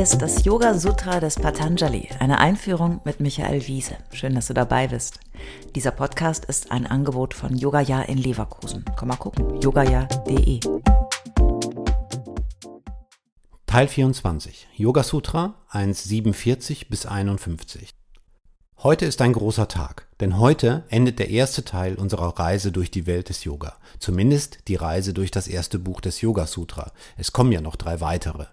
Ist das Yoga Sutra des Patanjali, eine Einführung mit Michael Wiese. Schön, dass du dabei bist. Dieser Podcast ist ein Angebot von Yogaya in Leverkusen. Komm mal gucken, yogaya.de. Teil 24. Yoga Sutra 1,47 bis 51. Heute ist ein großer Tag, denn heute endet der erste Teil unserer Reise durch die Welt des Yoga. Zumindest die Reise durch das erste Buch des Yoga Sutra. Es kommen ja noch drei weitere.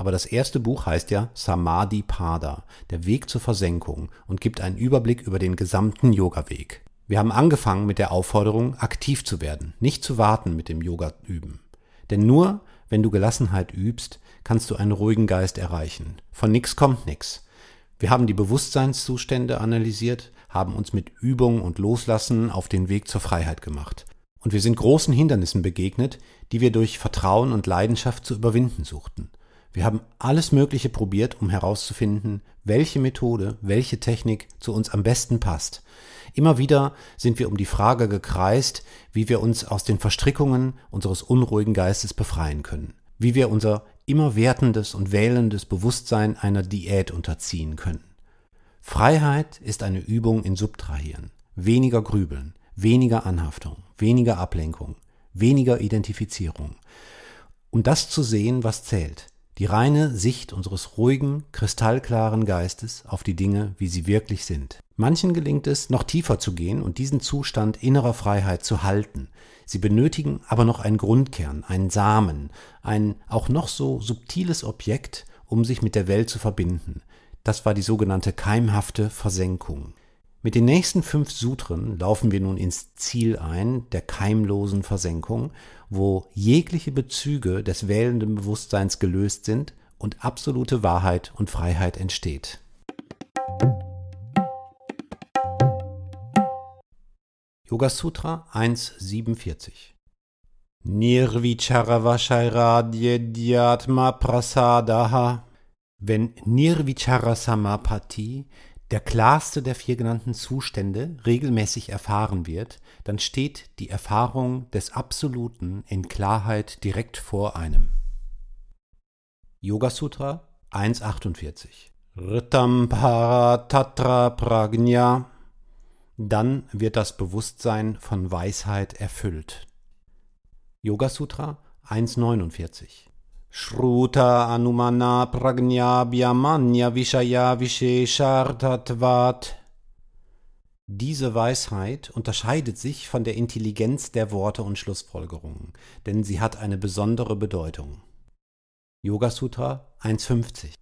Aber das erste Buch heißt ja Samadhi Pada, der Weg zur Versenkung und gibt einen Überblick über den gesamten Yoga-Weg. Wir haben angefangen mit der Aufforderung, aktiv zu werden, nicht zu warten mit dem Yoga üben. Denn nur wenn du Gelassenheit übst, kannst du einen ruhigen Geist erreichen. Von nix kommt nix. Wir haben die Bewusstseinszustände analysiert, haben uns mit Übung und Loslassen auf den Weg zur Freiheit gemacht. Und wir sind großen Hindernissen begegnet, die wir durch Vertrauen und Leidenschaft zu überwinden suchten. Wir haben alles Mögliche probiert, um herauszufinden, welche Methode, welche Technik zu uns am besten passt. Immer wieder sind wir um die Frage gekreist, wie wir uns aus den Verstrickungen unseres unruhigen Geistes befreien können, wie wir unser immer wertendes und wählendes Bewusstsein einer Diät unterziehen können. Freiheit ist eine Übung in Subtrahieren, weniger Grübeln, weniger Anhaftung, weniger Ablenkung, weniger Identifizierung. Um das zu sehen, was zählt, die reine Sicht unseres ruhigen, kristallklaren Geistes auf die Dinge, wie sie wirklich sind. Manchen gelingt es, noch tiefer zu gehen und diesen Zustand innerer Freiheit zu halten. Sie benötigen aber noch einen Grundkern, einen Samen, ein auch noch so subtiles Objekt, um sich mit der Welt zu verbinden. Das war die sogenannte keimhafte Versenkung. Mit den nächsten fünf Sutren laufen wir nun ins Ziel ein, der keimlosen Versenkung, wo jegliche Bezüge des wählenden Bewusstseins gelöst sind und absolute Wahrheit und Freiheit entsteht. Yoga Sutra 1,47 Nirvicharavashairadhyatma prasadaha Wenn Nirvichara Samapati, der klarste der vier genannten Zustände, regelmäßig erfahren wird, dann steht die Erfahrung des Absoluten in Klarheit direkt vor einem. Yoga Sutra 1,48 Ritam Paratatra Pragnya dann wird das Bewusstsein von Weisheit erfüllt. Yoga Sutra 149 Shruta Anumana Pragnya Bhyamanya Vishaya Visheshartatvat diese Weisheit unterscheidet sich von der Intelligenz der Worte und Schlussfolgerungen, denn sie hat eine besondere Bedeutung. Yoga Sutra 150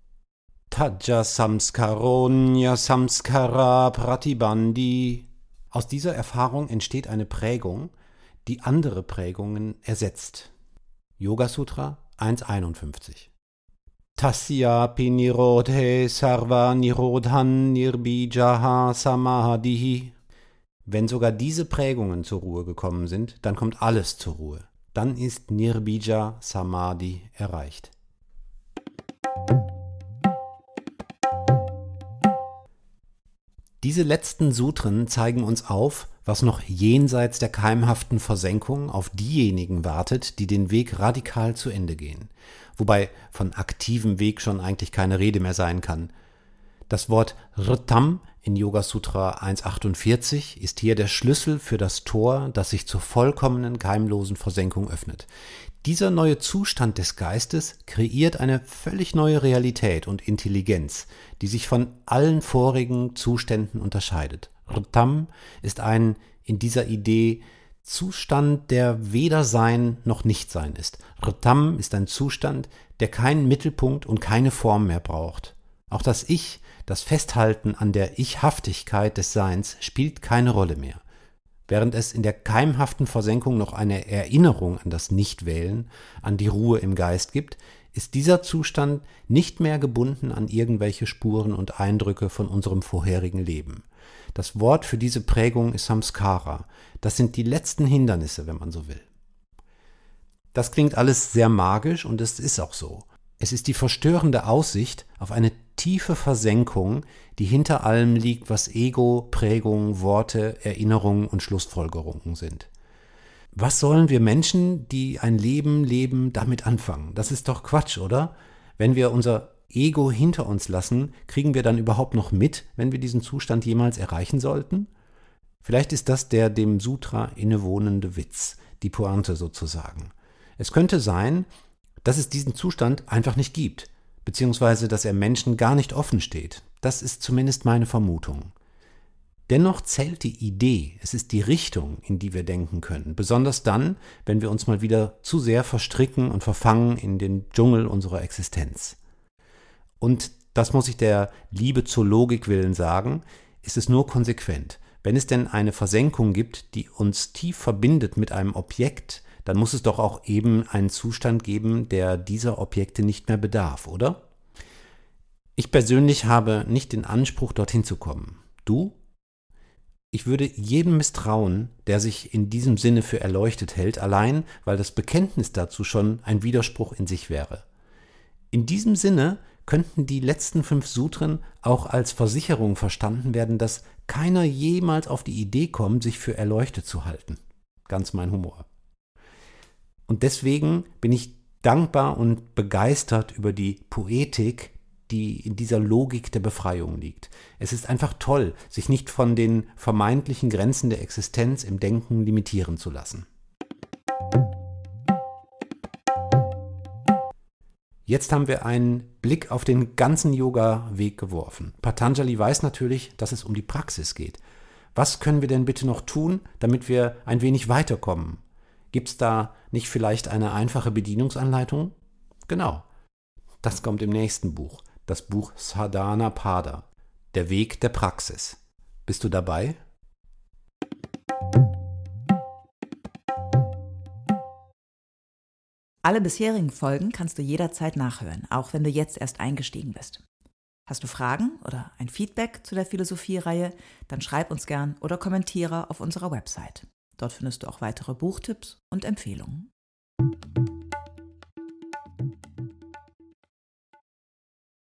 Taja Samskaronya Samskara Pratibandi aus dieser Erfahrung entsteht eine Prägung, die andere Prägungen ersetzt. Yoga Sutra 151 Tasya Pinirodhe Sarva Nirodhan Nirbijaha Samadhi Wenn sogar diese Prägungen zur Ruhe gekommen sind, dann kommt alles zur Ruhe. Dann ist Nirbija Samadhi erreicht. Diese letzten Sutren zeigen uns auf, was noch jenseits der keimhaften Versenkung auf diejenigen wartet, die den Weg radikal zu Ende gehen. Wobei von aktivem Weg schon eigentlich keine Rede mehr sein kann. Das Wort Rtam in Yoga Sutra 1.48 ist hier der Schlüssel für das Tor, das sich zur vollkommenen keimlosen Versenkung öffnet. Dieser neue Zustand des Geistes kreiert eine völlig neue Realität und Intelligenz, die sich von allen vorigen Zuständen unterscheidet. Rtam ist ein in dieser Idee Zustand, der weder Sein noch Nichtsein ist. Rtam ist ein Zustand, der keinen Mittelpunkt und keine Form mehr braucht. Auch das Ich das Festhalten an der Ichhaftigkeit des Seins spielt keine Rolle mehr. Während es in der keimhaften Versenkung noch eine Erinnerung an das Nichtwählen, an die Ruhe im Geist gibt, ist dieser Zustand nicht mehr gebunden an irgendwelche Spuren und Eindrücke von unserem vorherigen Leben. Das Wort für diese Prägung ist Samskara. Das sind die letzten Hindernisse, wenn man so will. Das klingt alles sehr magisch und es ist auch so. Es ist die verstörende Aussicht auf eine tiefe Versenkung, die hinter allem liegt, was Ego, Prägung, Worte, Erinnerungen und Schlussfolgerungen sind. Was sollen wir Menschen, die ein Leben leben, damit anfangen? Das ist doch Quatsch, oder? Wenn wir unser Ego hinter uns lassen, kriegen wir dann überhaupt noch mit, wenn wir diesen Zustand jemals erreichen sollten? Vielleicht ist das der dem Sutra innewohnende Witz, die Pointe sozusagen. Es könnte sein, dass es diesen Zustand einfach nicht gibt, beziehungsweise dass er Menschen gar nicht offen steht. Das ist zumindest meine Vermutung. Dennoch zählt die Idee, es ist die Richtung, in die wir denken können, besonders dann, wenn wir uns mal wieder zu sehr verstricken und verfangen in den Dschungel unserer Existenz. Und das muss ich der Liebe zur Logik willen sagen, ist es nur konsequent. Wenn es denn eine Versenkung gibt, die uns tief verbindet mit einem Objekt, dann muss es doch auch eben einen Zustand geben, der dieser Objekte nicht mehr bedarf, oder? Ich persönlich habe nicht den Anspruch, dorthin zu kommen. Du? Ich würde jedem misstrauen, der sich in diesem Sinne für erleuchtet hält, allein weil das Bekenntnis dazu schon ein Widerspruch in sich wäre. In diesem Sinne könnten die letzten fünf Sutren auch als Versicherung verstanden werden, dass keiner jemals auf die Idee kommt, sich für erleuchtet zu halten. Ganz mein Humor. Und deswegen bin ich dankbar und begeistert über die Poetik die in dieser Logik der Befreiung liegt. Es ist einfach toll, sich nicht von den vermeintlichen Grenzen der Existenz im Denken limitieren zu lassen. Jetzt haben wir einen Blick auf den ganzen Yoga-Weg geworfen. Patanjali weiß natürlich, dass es um die Praxis geht. Was können wir denn bitte noch tun, damit wir ein wenig weiterkommen? Gibt es da nicht vielleicht eine einfache Bedienungsanleitung? Genau. Das kommt im nächsten Buch das Buch Sadhana Pada, der Weg der Praxis. Bist du dabei? Alle bisherigen Folgen kannst du jederzeit nachhören, auch wenn du jetzt erst eingestiegen bist. Hast du Fragen oder ein Feedback zu der Philosophie-Reihe, dann schreib uns gern oder kommentiere auf unserer Website. Dort findest du auch weitere Buchtipps und Empfehlungen.